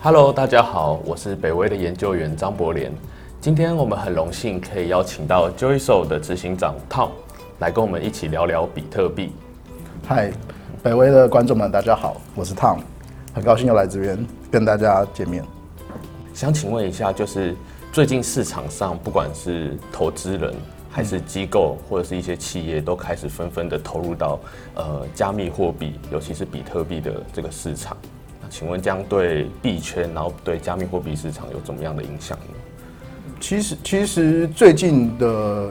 Hello，大家好，我是北威的研究员张博廉。今天我们很荣幸可以邀请到 Joyso 的执行长 Tom 来跟我们一起聊聊比特币。嗨，北威的观众们，大家好，我是 Tom，很高兴又来这边跟大家见面。想请问一下，就是最近市场上不管是投资人还是机构或者是一些企业，都开始纷纷的投入到呃加密货币，尤其是比特币的这个市场。请问这样对币圈，然后对加密货币市场有怎么样的影响呢？其实，其实最近的。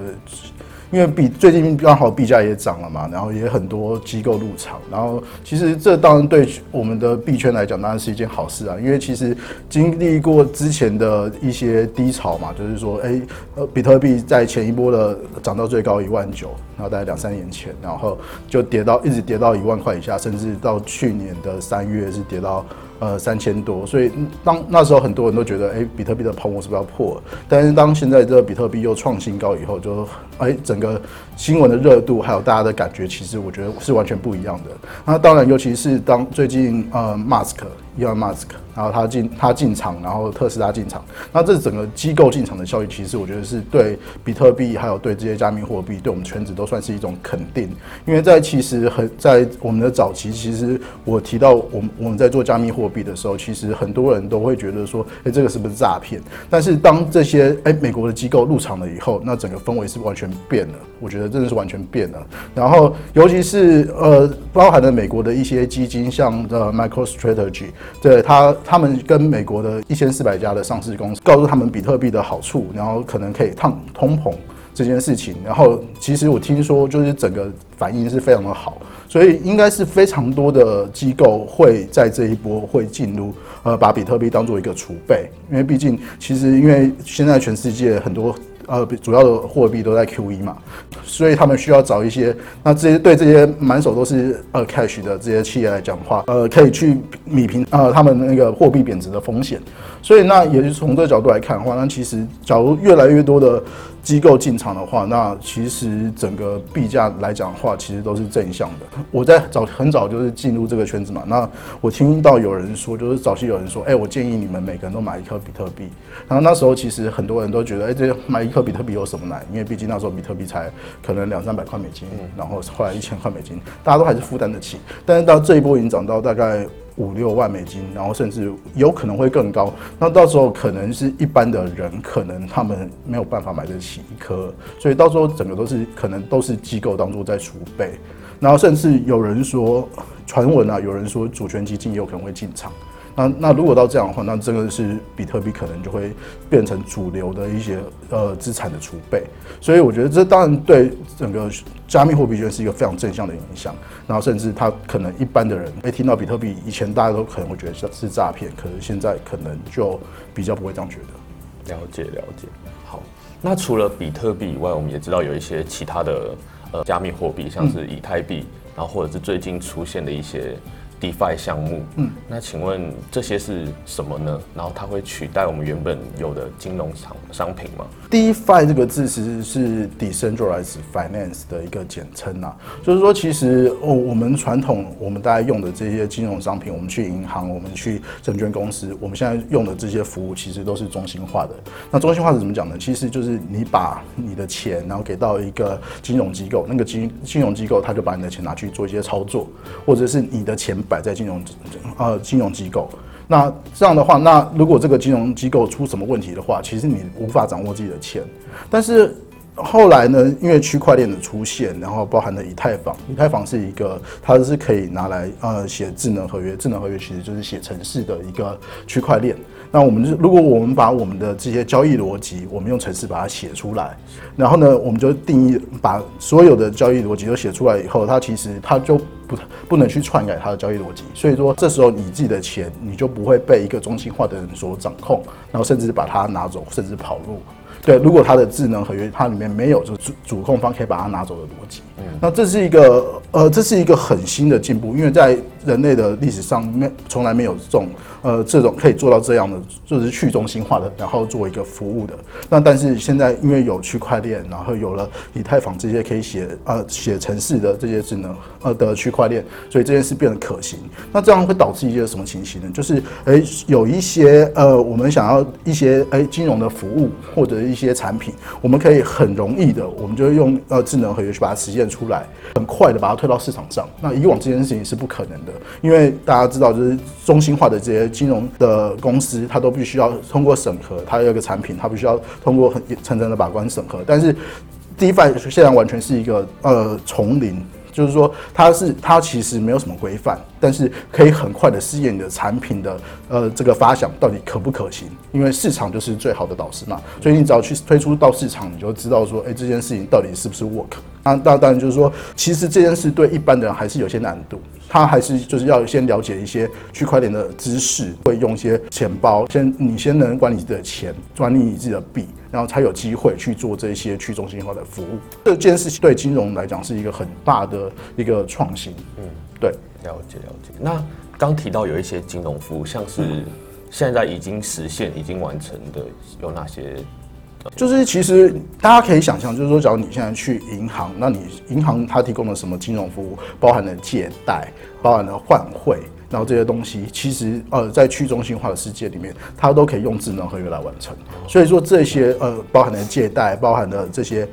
因为币最近刚好币价也涨了嘛，然后也很多机构入场，然后其实这当然对我们的币圈来讲当然是一件好事啊，因为其实经历过之前的一些低潮嘛，就是说，哎，呃，比特币在前一波的涨到最高一万九，然后大概两三年前，然后就跌到一直跌到一万块以下，甚至到去年的三月是跌到。呃，三千多，所以当那时候很多人都觉得，哎，比特币的泡沫是不是要破？但是当现在这个比特币又创新高以后，就哎，整个新闻的热度还有大家的感觉，其实我觉得是完全不一样的。那当然，尤其是当最近呃，Mask。Elon Musk，然后他进他进场，然后特斯拉进场，那这整个机构进场的效益，其实我觉得是对比特币还有对这些加密货币，对我们圈子都算是一种肯定。因为在其实很在我们的早期，其实我提到我们我们在做加密货币的时候，其实很多人都会觉得说，哎，这个是不是诈骗？但是当这些哎美国的机构入场了以后，那整个氛围是完全变了。我觉得真的是完全变了。然后尤其是呃，包含了美国的一些基金，像呃 MicroStrategy。对他，他们跟美国的一千四百家的上市公司告诉他们比特币的好处，然后可能可以抗通膨这件事情。然后其实我听说，就是整个反应是非常的好，所以应该是非常多的机构会在这一波会进入，呃，把比特币当做一个储备，因为毕竟其实因为现在全世界很多。呃，主要的货币都在 Q E 嘛，所以他们需要找一些，那这些对这些满手都是呃 cash 的这些企业来讲话，呃，可以去米平呃他们那个货币贬值的风险。所以那也是从这个角度来看的话，那其实假如越来越多的。机构进场的话，那其实整个币价来讲的话，其实都是正向的。我在早很早就是进入这个圈子嘛，那我听到有人说，就是早期有人说，哎，我建议你们每个人都买一颗比特币。然后那时候其实很多人都觉得，哎，这买一颗比特币有什么难？因为毕竟那时候比特币才可能两三百块美金，然后后来一千块美金，大家都还是负担得起。但是到这一波已经涨到大概。五六万美金，然后甚至有可能会更高。那到时候可能是一般的人，可能他们没有办法买得起一颗，所以到时候整个都是可能都是机构当中在储备。然后甚至有人说，传闻啊，有人说主权基金也有可能会进场。那那如果到这样的话，那这个是比特币可能就会变成主流的一些呃资产的储备，所以我觉得这当然对整个加密货币圈是一个非常正向的影响。然后甚至他可能一般的人会听到比特币，以前大家都可能会觉得是是诈骗，可是现在可能就比较不会这样觉得。了解了解。好，那除了比特币以外，我们也知道有一些其他的呃加密货币，像是以太币，然后或者是最近出现的一些。DeFi 项目，嗯，那请问这些是什么呢？然后它会取代我们原本有的金融商商品吗？DeFi 这个字其实是 Decentralized Finance 的一个简称呐，就是说其实哦，我们传统我们大家用的这些金融商品，我们去银行，我们去证券公司，我们现在用的这些服务其实都是中心化的。那中心化是怎么讲呢？其实就是你把你的钱，然后给到一个金融机构，那个金金融机构他就把你的钱拿去做一些操作，或者是你的钱。摆在金融呃金融机构，那这样的话，那如果这个金融机构出什么问题的话，其实你无法掌握自己的钱。但是后来呢，因为区块链的出现，然后包含了以太坊，以太坊是一个它是可以拿来呃写智能合约，智能合约其实就是写程式的一个区块链。那我们就如果我们把我们的这些交易逻辑，我们用程式把它写出来，然后呢，我们就定义把所有的交易逻辑都写出来以后，它其实它就不不能去篡改它的交易逻辑。所以说，这时候你自己的钱你就不会被一个中心化的人所掌控，然后甚至把它拿走，甚至跑路。对，如果它的智能合约它里面没有就主主控方可以把它拿走的逻辑，那这是一个呃，这是一个很新的进步，因为在人类的历史上没从来没有这种呃这种可以做到这样的，就是去中心化的，然后做一个服务的。那但是现在因为有区块链，然后有了以太坊这些可以写呃写程式的这些智能呃的区块链，所以这件事变得可行。那这样会导致一些什么情形呢？就是诶有一些呃我们想要一些诶金融的服务或者一些产品，我们可以很容易的，我们就用呃智能合约去把它实现出来，很快的把它推到市场上。那以往这件事情是不可能的，因为大家知道，就是中心化的这些金融的公司，它都必须要通过审核，它有一个产品，它必须要通过很层层的把关审核。但是 DeFi 现在完全是一个呃丛林。就是说，它是它其实没有什么规范，但是可以很快的试验你的产品的呃这个发想到底可不可行，因为市场就是最好的导师嘛。所以你只要去推出到市场，你就知道说，哎，这件事情到底是不是 work。那那当然就是说，其实这件事对一般的人还是有些难度，他还是就是要先了解一些区块链的知识，会用一些钱包，先你先能管理自己的钱，管理你自己的币。然后才有机会去做这些去中心化的服务。这件事情对金融来讲是一个很大的一个创新。嗯，对，了解了解。那刚提到有一些金融服务，像是现在已经实现、已经完成的有哪些？就是其实大家可以想象，就是说，假如你现在去银行，那你银行它提供了什么金融服务？包含了借贷，包含了换汇。然后这些东西其实呃，在去中心化的世界里面，它都可以用智能合约来完成。所以说这些呃，包含的借贷，包含的这些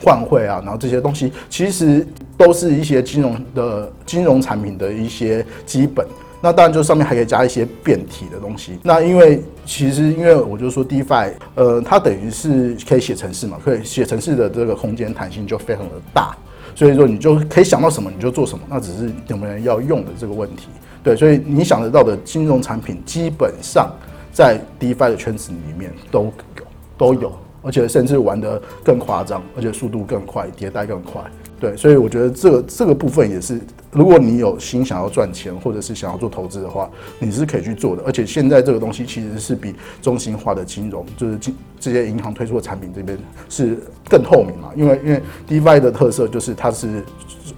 换汇啊，然后这些东西其实都是一些金融的金融产品的一些基本。那当然就上面还可以加一些变体的东西。那因为其实因为我就说 DeFi，呃，它等于是可以写程式嘛，可以写程式的这个空间弹性就非常的大。所以说你就可以想到什么你就做什么，那只是有没有要用的这个问题。对，所以你想得到的金融产品，基本上在 DeFi 的圈子里面都有，都有，而且甚至玩得更夸张，而且速度更快，迭代更快。对，所以我觉得这个这个部分也是，如果你有心想要赚钱，或者是想要做投资的话，你是可以去做的。而且现在这个东西其实是比中心化的金融，就是金这些银行推出的产品这边是更透明嘛。因为因为 DeFi 的特色就是它是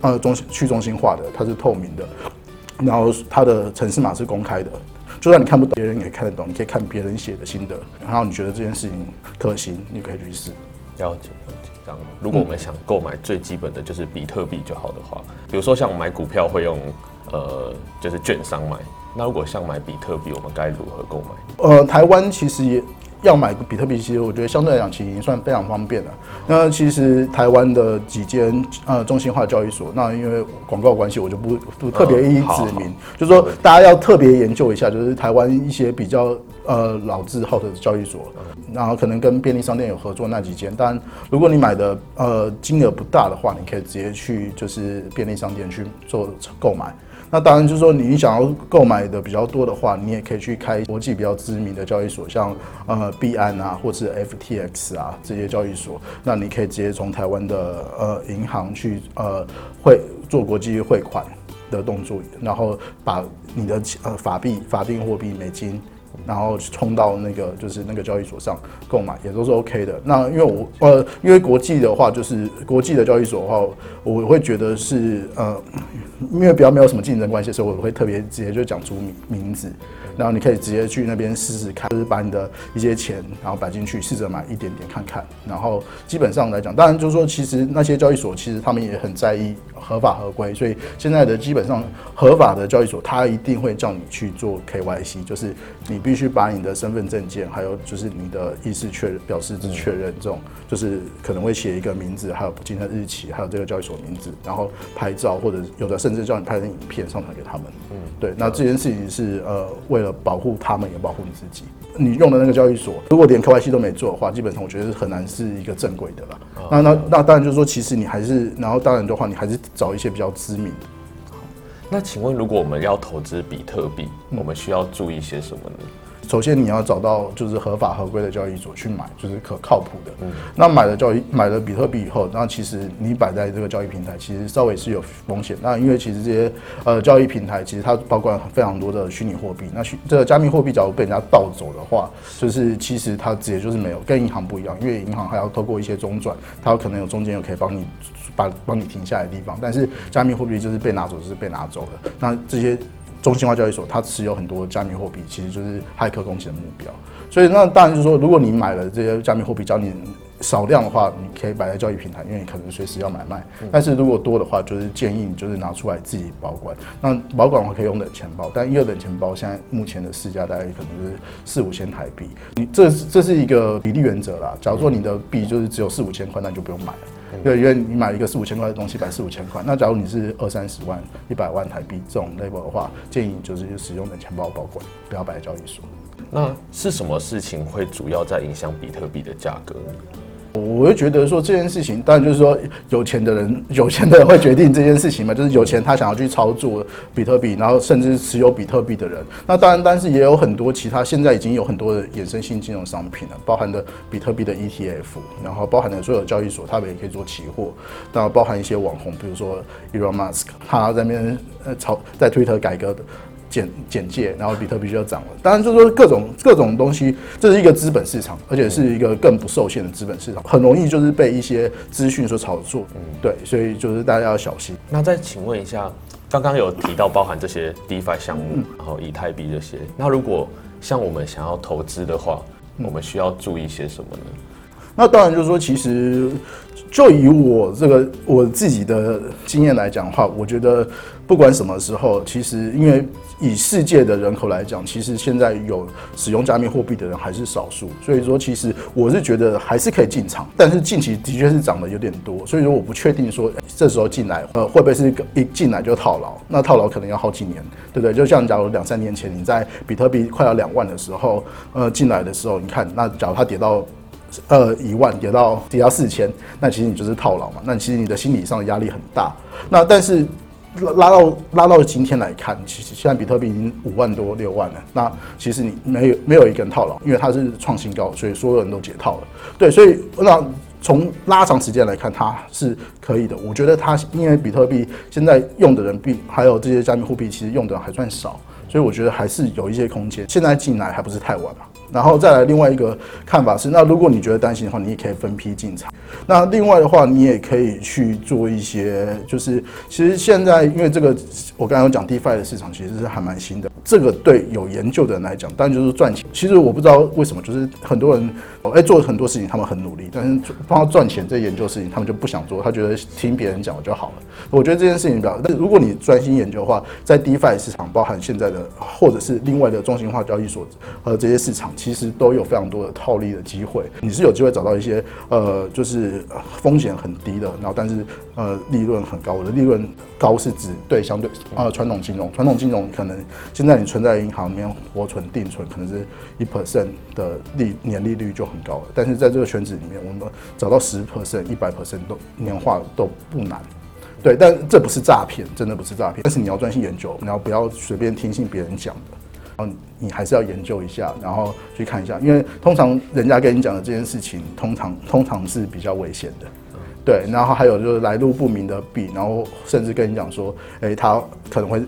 呃中去中心化的，它是透明的。然后它的城市码是公开的，就算你看不懂，别人也看得懂。你可以看别人写的心得，然后你觉得这件事情可行，你可以去试。了解，了解。这样，如果我们想购买最基本的就是比特币就好的话，比如说像买股票会用呃就是券商买，那如果像买比特币，我们该如何购买？呃，台湾其实也。要买比特币，其实我觉得相对来讲，其实已经算非常方便了。那其实台湾的几间呃中心化交易所，那因为广告关系，我就不不特别一一指明。就是说，大家要特别研究一下，就是台湾一些比较呃老字号的交易所，然后可能跟便利商店有合作那几间。当然，如果你买的呃金额不大的话，你可以直接去就是便利商店去做购买。那当然就是说，你想要购买的比较多的话，你也可以去开国际比较知名的交易所，像呃币安啊，或者 FTX 啊这些交易所。那你可以直接从台湾的呃银行去呃汇做国际汇款的动作，然后把你的呃法币法定货币美金。然后冲到那个就是那个交易所上购买也都是 OK 的。那因为我呃，因为国际的话，就是国际的交易所的话，我会觉得是呃，因为比较没有什么竞争关系，所以我会特别直接就讲出名名字。然后你可以直接去那边试试看，就是把你的一些钱然后摆进去，试着买一点点看看。然后基本上来讲，当然就是说，其实那些交易所其实他们也很在意合法合规，所以现在的基本上合法的交易所，他一定会叫你去做 KYC，就是你必须把你的身份证件，还有就是你的意思确认、表示之确认这种，就是可能会写一个名字，还有今天日期，还有这个交易所名字，然后拍照或者有的甚至叫你拍成影片上传给他们。嗯，对，那这件事情是呃为了。保护他们也保护你自己。你用的那个交易所，如果连 KYC 都没做的话，基本上我觉得是很难是一个正规的了。那那那当然就是说，其实你还是，然后当然的话，你还是找一些比较知名的。那请问，如果我们要投资比特币，我们需要注意些什么呢？首先你要找到就是合法合规的交易所去买，就是可靠谱的。嗯，那买了交易买了比特币以后，那其实你摆在这个交易平台，其实稍微是有风险。那因为其实这些呃交易平台，其实它包括非常多的虚拟货币。那虚这个加密货币，假如被人家盗走的话，就是其实它直接就是没有，跟银行不一样，因为银行还要透过一些中转，它有可能有中间有可以帮你把帮你停下来的地方，但是加密货币就是被拿走就是被拿走了。那这些。中心化交易所，它持有很多加密货币，其实就是骇客攻击的目标。所以那当然就是说，如果你买了这些加密货币，只要你少量的话，你可以摆在交易平台，因为你可能随时要买卖。但是如果多的话，就是建议你就是拿出来自己保管。那保管的话可以用冷钱包，但一个冷钱包现在目前的市价大概可能是四五千台币。你这这是一个比例原则啦。假如说你的币就是只有四五千块，那你就不用买了。对，因为你买一个四五千块的东西，摆四五千块。那假如你是二三十万、一百万台币这种 level 的话，建议你就是使用冷钱包保管，不要摆在交易所。那是什么事情会主要在影响比特币的价格？我会觉得说这件事情，当然就是说有钱的人，有钱的人会决定这件事情嘛，就是有钱他想要去操作比特币，然后甚至持有比特币的人。那当然，但是也有很多其他现在已经有很多的衍生性金融商品了，包含的比特币的 ETF，然后包含的所有交易所，他们也可以做期货。当然，包含一些网红，比如说 Elon Musk，他在那边呃炒在推特改革的。简简介，然后比特币就涨了。当然，就是说各种各种东西，这是一个资本市场，而且是一个更不受限的资本市场，很容易就是被一些资讯所炒作。嗯，对，所以就是大家要小心。那再请问一下，刚刚有提到包含这些 DeFi 项目，然后以太币这些，那如果像我们想要投资的话，我们需要注意些什么呢？那当然就是说，其实就以我这个我自己的经验来讲的话，我觉得不管什么时候，其实因为以世界的人口来讲，其实现在有使用加密货币的人还是少数，所以说其实我是觉得还是可以进场，但是近期的确是涨得有点多，所以说我不确定说这时候进来呃会不会是一进来就套牢，那套牢可能要好几年，对不对？就像假如两三年前你在比特币快要两万的时候呃进来的时候，你看那假如它跌到。呃，一万跌到跌到四千，那其实你就是套牢嘛。那其实你的心理上的压力很大。那但是拉到拉到今天来看，其实现在比特币已经五万多六万了。那其实你没有没有一个人套牢，因为它是创新高，所以所有人都解套了。对，所以那从拉长时间来看，它是可以的。我觉得它因为比特币现在用的人币还有这些加密货币，其实用的还算少，所以我觉得还是有一些空间。现在进来还不是太晚嘛。然后再来另外一个看法是，那如果你觉得担心的话，你也可以分批进场。那另外的话，你也可以去做一些，就是其实现在因为这个，我刚刚讲 DeFi 的市场其实是还蛮新的。这个对有研究的人来讲，当然就是赚钱。其实我不知道为什么，就是很多人哎做了很多事情，他们很努力，但是帮他赚钱这研究事情，他们就不想做，他觉得听别人讲就好了。我觉得这件事情比较，但如果你专心研究的话，在 DeFi 市场，包含现在的或者是另外的中心化交易所和这些市场。其实都有非常多的套利的机会，你是有机会找到一些呃，就是风险很低的，然后但是呃利润很高。我的利润高是指对相对呃传统金融，传统金融可能现在你存在银行里面活存定存，可能是一 percent 的利年利率就很高了。但是在这个圈子里面，我们找到十 percent、一百 percent 都年化都不难。对，但这不是诈骗，真的不是诈骗。但是你要专心研究，你要不要随便听信别人讲的。然后你还是要研究一下，然后去看一下，因为通常人家跟你讲的这件事情，通常通常是比较危险的，对。然后还有就是来路不明的币，然后甚至跟你讲说，哎，它可能会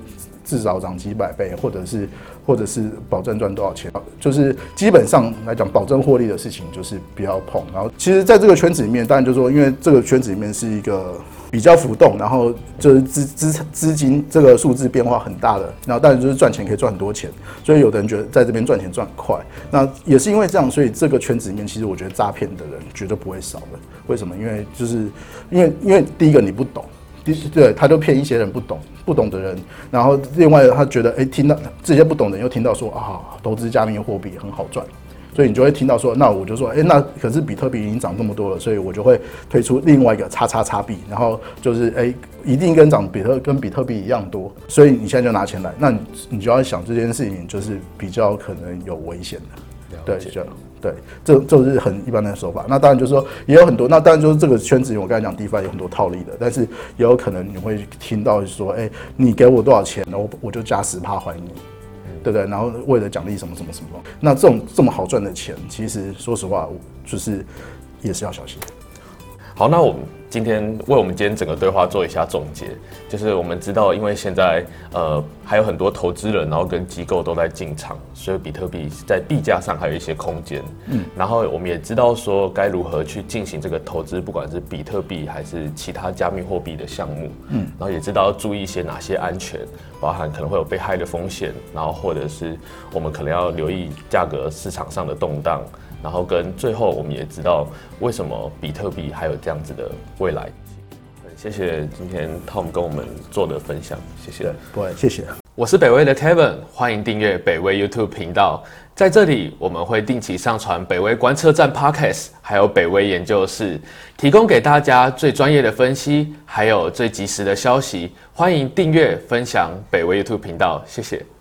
至少涨几百倍，或者是或者是保证赚多少钱，就是基本上来讲，保证获利的事情就是不要碰。然后其实在这个圈子里面，当然就是说，因为这个圈子里面是一个。比较浮动，然后就是资资资金这个数字变化很大的，然后当然就是赚钱可以赚很多钱，所以有的人觉得在这边赚钱赚快，那也是因为这样，所以这个圈子里面其实我觉得诈骗的人绝对不会少的。为什么？因为就是因为因为第一个你不懂，第对他就骗一些人不懂不懂的人，然后另外他觉得哎听到这些不懂的人又听到说啊投资加密货币很好赚。所以你就会听到说，那我就说，哎，那可是比特币已经涨这么多了，所以我就会推出另外一个叉叉叉币，然后就是哎，一定跟涨比特跟比特币一样多，所以你现在就拿钱来，那你你就要想这件事情就是比较可能有危险的，对，就对，这这是很一般的手法。那当然就是说也有很多，那当然就是这个圈子，我刚才讲 DeFi 有很多套利的，但是也有可能你会听到说，哎，你给我多少钱，然后我就加十趴还你。对不对？然后为了奖励什么什么什么，那这种这么好赚的钱，其实说实话，就是也是要小心。好，那我们今天为我们今天整个对话做一下总结，就是我们知道，因为现在呃还有很多投资人，然后跟机构都在进场，所以比特币在币价上还有一些空间。嗯，然后我们也知道说该如何去进行这个投资，不管是比特币还是其他加密货币的项目。嗯，然后也知道要注意一些哪些安全，包含可能会有被害的风险，然后或者是我们可能要留意价格市场上的动荡。然后跟最后，我们也知道为什么比特币还有这样子的未来。谢谢今天 Tom 跟我们做的分享，谢谢。不会，谢谢。我是北威的 Kevin，欢迎订阅北威 YouTube 频道。在这里，我们会定期上传北威观测站 Podcast，还有北威研究室，提供给大家最专业的分析，还有最及时的消息。欢迎订阅分享北威 YouTube 频道，谢谢。